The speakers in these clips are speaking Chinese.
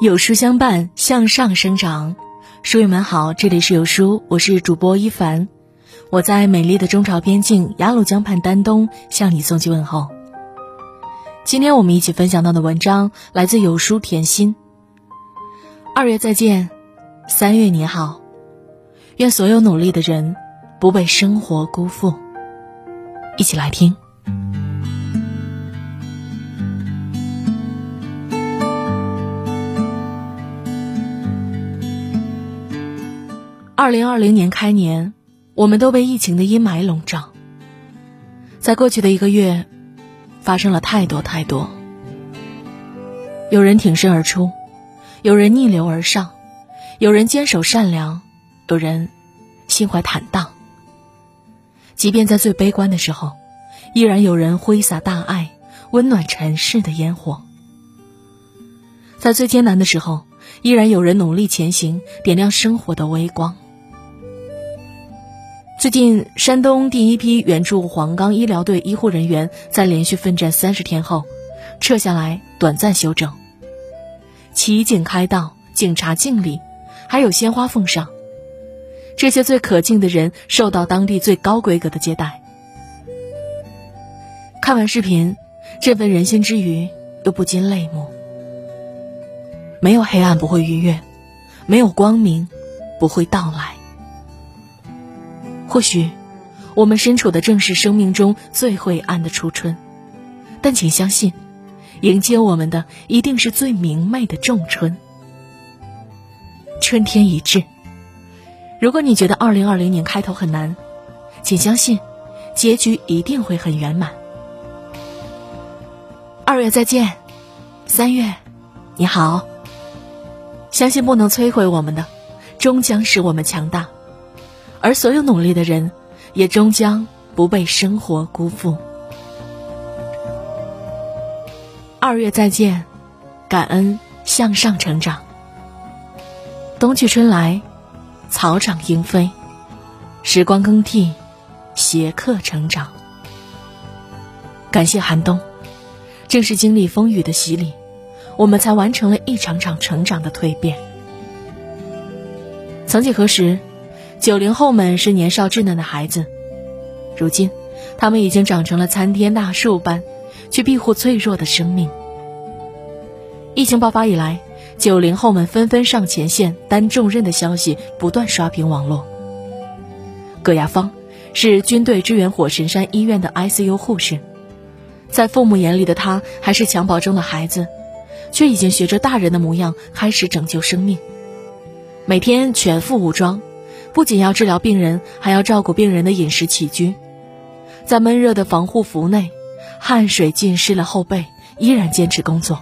有书相伴，向上生长。书友们好，这里是有书，我是主播一凡，我在美丽的中朝边境鸭绿江畔丹东向你送去问候。今天我们一起分享到的文章来自有书甜心。二月再见，三月你好，愿所有努力的人不被生活辜负。一起来听。二零二零年开年，我们都被疫情的阴霾笼罩。在过去的一个月，发生了太多太多。有人挺身而出，有人逆流而上，有人坚守善良，有人心怀坦荡。即便在最悲观的时候，依然有人挥洒大爱，温暖尘世的烟火。在最艰难的时候，依然有人努力前行，点亮生活的微光。最近，山东第一批援助黄冈医疗队医护人员在连续奋战三十天后，撤下来短暂休整。骑警开道，警察敬礼，还有鲜花奉上。这些最可敬的人受到当地最高规格的接待。看完视频，振奋人心之余，又不禁泪目。没有黑暗不会逾越，没有光明不会到来。或许，我们身处的正是生命中最晦暗的初春，但请相信，迎接我们的一定是最明媚的仲春。春天已至。如果你觉得二零二零年开头很难，请相信，结局一定会很圆满。二月再见，三月，你好。相信不能摧毁我们的，终将使我们强大。而所有努力的人，也终将不被生活辜负。二月再见，感恩向上成长。冬去春来，草长莺飞，时光更替，携客成长。感谢寒冬，正是经历风雨的洗礼，我们才完成了一场场成长的蜕变。曾几何时。九零后们是年少稚嫩的孩子，如今，他们已经长成了参天大树般，去庇护脆弱的生命。疫情爆发以来，九零后们纷纷上前线担重任的消息不断刷屏网络。葛亚芳是军队支援火神山医院的 ICU 护士，在父母眼里的她还是襁褓中的孩子，却已经学着大人的模样开始拯救生命，每天全副武装。不仅要治疗病人，还要照顾病人的饮食起居，在闷热的防护服内，汗水浸湿了后背，依然坚持工作。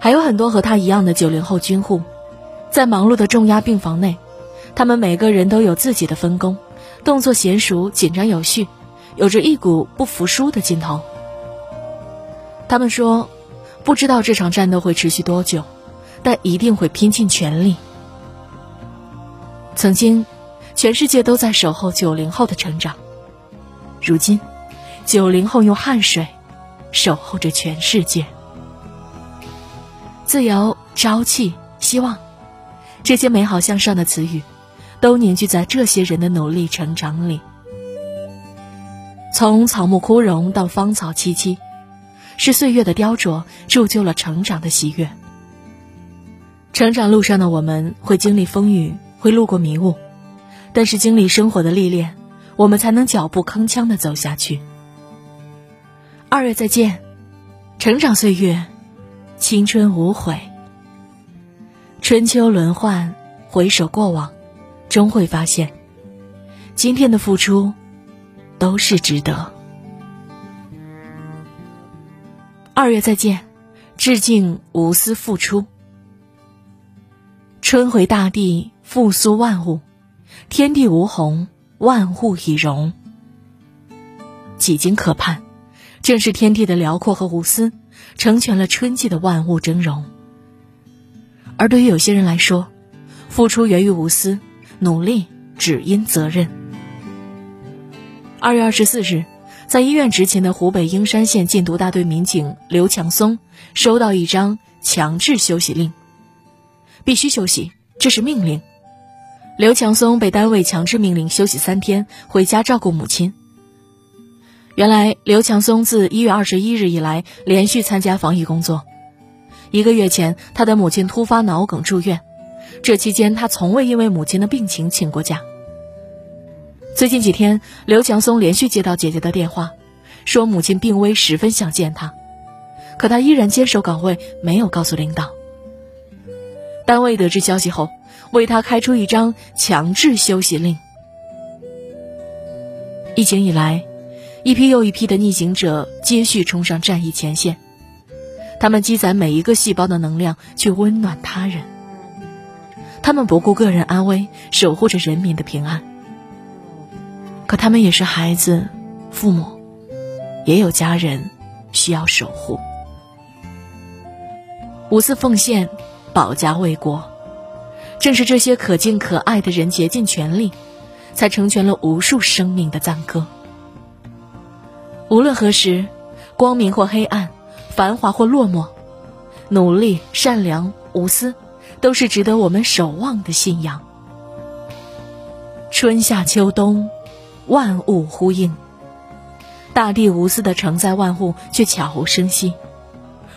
还有很多和他一样的九零后军护，在忙碌的重压病房内，他们每个人都有自己的分工，动作娴熟，紧张有序，有着一股不服输的劲头。他们说，不知道这场战斗会持续多久，但一定会拼尽全力。曾经，全世界都在守候九零后的成长。如今，九零后用汗水守候着全世界。自由、朝气、希望，这些美好向上的词语，都凝聚在这些人的努力成长里。从草木枯荣到芳草萋萋，是岁月的雕琢铸就了成长的喜悦。成长路上的我们会经历风雨。会路过迷雾，但是经历生活的历练，我们才能脚步铿锵的走下去。二月再见，成长岁月，青春无悔。春秋轮换，回首过往，终会发现，今天的付出，都是值得。二月再见，致敬无私付出。春回大地。复苏万物，天地无洪，万物以荣。几经可盼，正是天地的辽阔和无私，成全了春季的万物峥嵘。而对于有些人来说，付出源于无私，努力只因责任。二月二十四日，在医院执勤的湖北英山县禁毒大队民警刘强松收到一张强制休息令，必须休息，这是命令。刘强松被单位强制命令休息三天，回家照顾母亲。原来，刘强松自一月二十一日以来连续参加防疫工作。一个月前，他的母亲突发脑梗住院，这期间他从未因为母亲的病情请过假。最近几天，刘强松连续接到姐姐的电话，说母亲病危，十分想见他。可他依然坚守岗位，没有告诉领导。单位得知消息后，为他开出一张强制休息令。疫情以来，一批又一批的逆行者接续冲上战役前线，他们积攒每一个细胞的能量，去温暖他人。他们不顾个人安危，守护着人民的平安。可他们也是孩子、父母，也有家人需要守护。无私奉献，保家卫国，正是这些可敬可爱的人竭尽全力，才成全了无数生命的赞歌。无论何时，光明或黑暗，繁华或落寞，努力、善良、无私，都是值得我们守望的信仰。春夏秋冬，万物呼应，大地无私的承载万物，却悄无声息，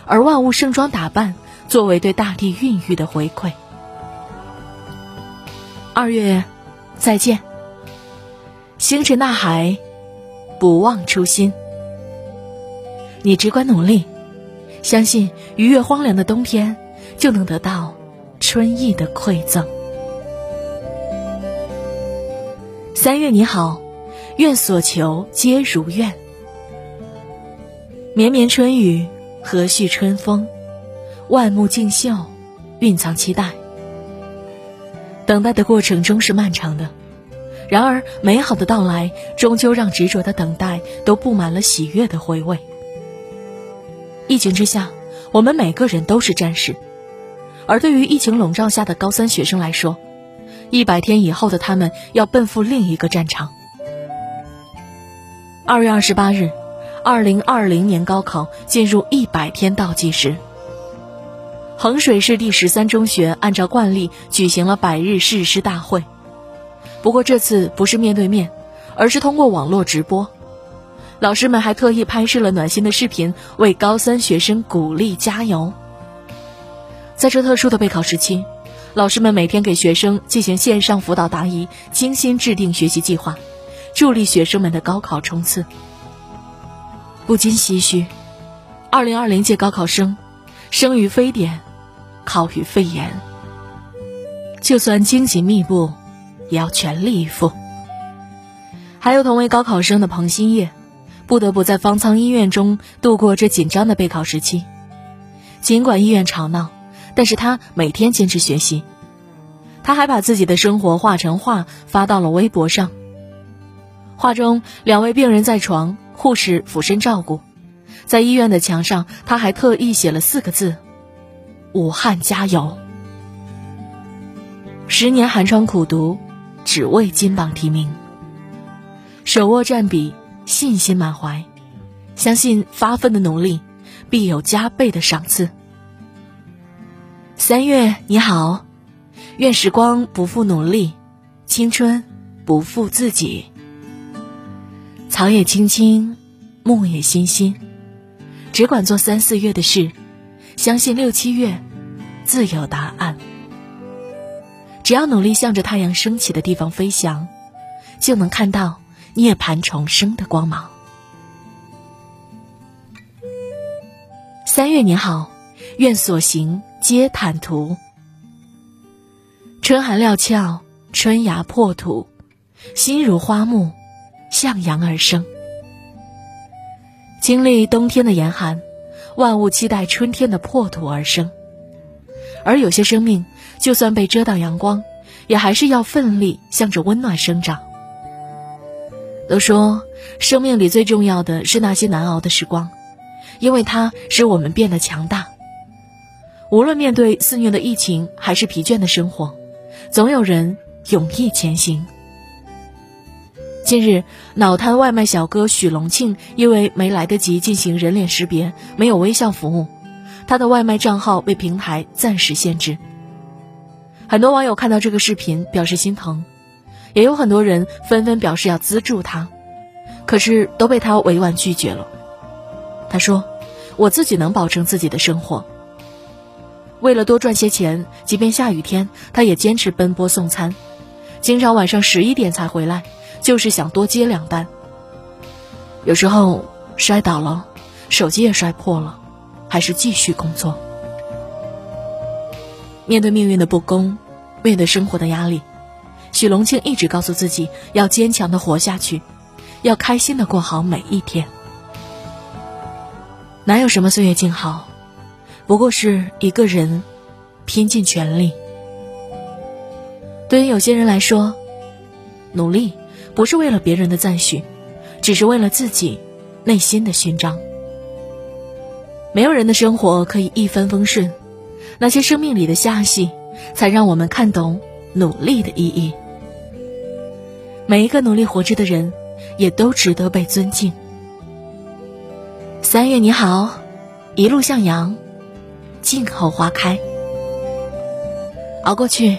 而万物盛装打扮。作为对大地孕育的回馈。二月，再见。星辰大海，不忘初心。你只管努力，相信逾越荒凉的冬天，就能得到春意的馈赠。三月你好，愿所求皆如愿。绵绵春雨，和煦春风。万木竞秀，蕴藏期待。等待的过程终是漫长的，然而美好的到来终究让执着的等待都布满了喜悦的回味。疫情之下，我们每个人都是战士，而对于疫情笼罩下的高三学生来说，一百天以后的他们要奔赴另一个战场。二月二十八日，二零二零年高考进入一百天倒计时。衡水市第十三中学按照惯例举行了百日誓师大会，不过这次不是面对面，而是通过网络直播。老师们还特意拍摄了暖心的视频，为高三学生鼓励加油。在这特殊的备考时期，老师们每天给学生进行线上辅导答疑，精心制定学习计划，助力学生们的高考冲刺。不禁唏嘘，二零二零届高考生，生于非典。考与肺炎，就算荆棘密布，也要全力以赴。还有同为高考生的彭新叶，不得不在方舱医院中度过这紧张的备考时期。尽管医院吵闹，但是他每天坚持学习。他还把自己的生活画成画，发到了微博上。画中两位病人在床，护士俯身照顾。在医院的墙上，他还特意写了四个字。武汉加油！十年寒窗苦读，只为金榜题名。手握战笔，信心满怀，相信发奋的努力必有加倍的赏赐。三月你好，愿时光不负努力，青春不负自己。草也青青，木也欣欣，只管做三四月的事。相信六七月，自有答案。只要努力向着太阳升起的地方飞翔，就能看到涅槃重生的光芒。三月你好，愿所行皆坦途。春寒料峭，春芽破土，心如花木，向阳而生。经历冬天的严寒。万物期待春天的破土而生，而有些生命，就算被遮挡阳光，也还是要奋力向着温暖生长。都说，生命里最重要的是那些难熬的时光，因为它使我们变得强大。无论面对肆虐的疫情，还是疲倦的生活，总有人勇毅前行。近日，脑瘫外卖小哥许龙庆因为没来得及进行人脸识别，没有微笑服务，他的外卖账号被平台暂时限制。很多网友看到这个视频表示心疼，也有很多人纷纷表示要资助他，可是都被他委婉拒绝了。他说：“我自己能保证自己的生活。为了多赚些钱，即便下雨天，他也坚持奔波送餐，经常晚上十一点才回来，就是想多接两单。有时候摔倒了，手机也摔破了，还是继续工作。”面对命运的不公，面对生活的压力，许龙庆一直告诉自己要坚强的活下去，要开心的过好每一天。哪有什么岁月静好，不过是一个人拼尽全力。对于有些人来说，努力不是为了别人的赞许，只是为了自己内心的勋章。没有人的生活可以一帆风顺。那些生命里的下戏，才让我们看懂努力的意义。每一个努力活着的人，也都值得被尊敬。三月你好，一路向阳，静候花开。熬过去，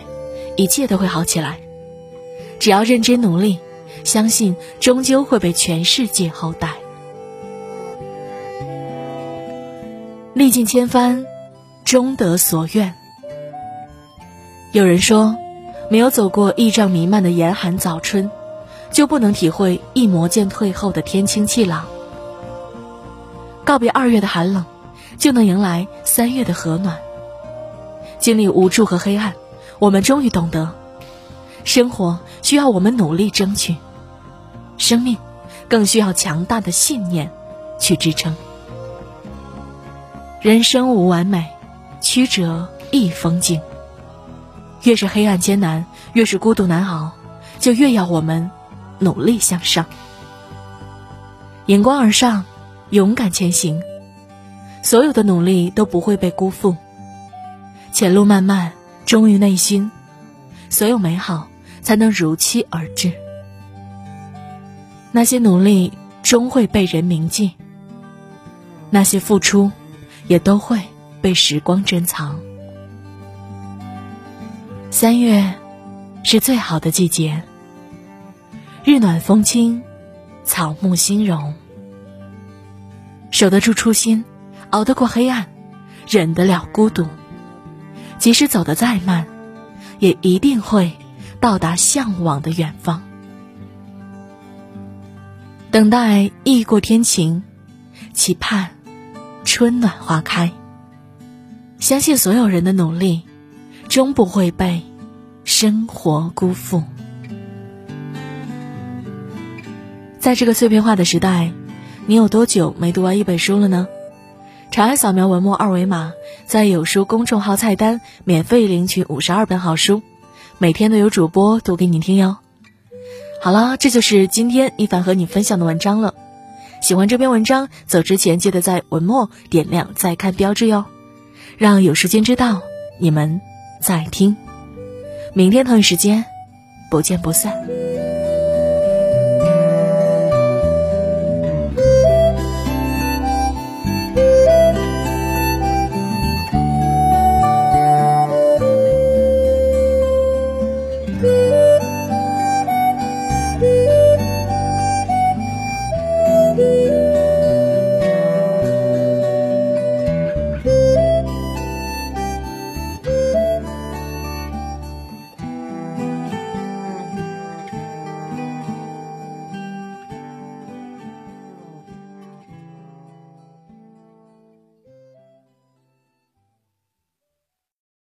一切都会好起来。只要认真努力，相信终究会被全世界厚待。历尽千帆。终得所愿。有人说，没有走过一丈弥漫的严寒早春，就不能体会一磨剑退后的天清气朗。告别二月的寒冷，就能迎来三月的和暖。经历无助和黑暗，我们终于懂得，生活需要我们努力争取，生命更需要强大的信念去支撑。人生无完美。曲折亦风景。越是黑暗艰难，越是孤独难熬，就越要我们努力向上，迎光而上，勇敢前行。所有的努力都不会被辜负。前路漫漫，忠于内心，所有美好才能如期而至。那些努力终会被人铭记，那些付出也都会。被时光珍藏。三月是最好的季节，日暖风轻，草木新荣。守得住初心，熬得过黑暗，忍得了孤独，即使走得再慢，也一定会到达向往的远方。等待易过天晴，期盼春暖花开。相信所有人的努力，终不会被生活辜负。在这个碎片化的时代，你有多久没读完一本书了呢？长按扫描文末二维码，在有书公众号菜单免费领取五十二本好书，每天都有主播读给你听哟。好了，这就是今天一凡和你分享的文章了。喜欢这篇文章，走之前记得在文末点亮再看标志哟。让有时间知道你们在听，明天同一时间不见不散。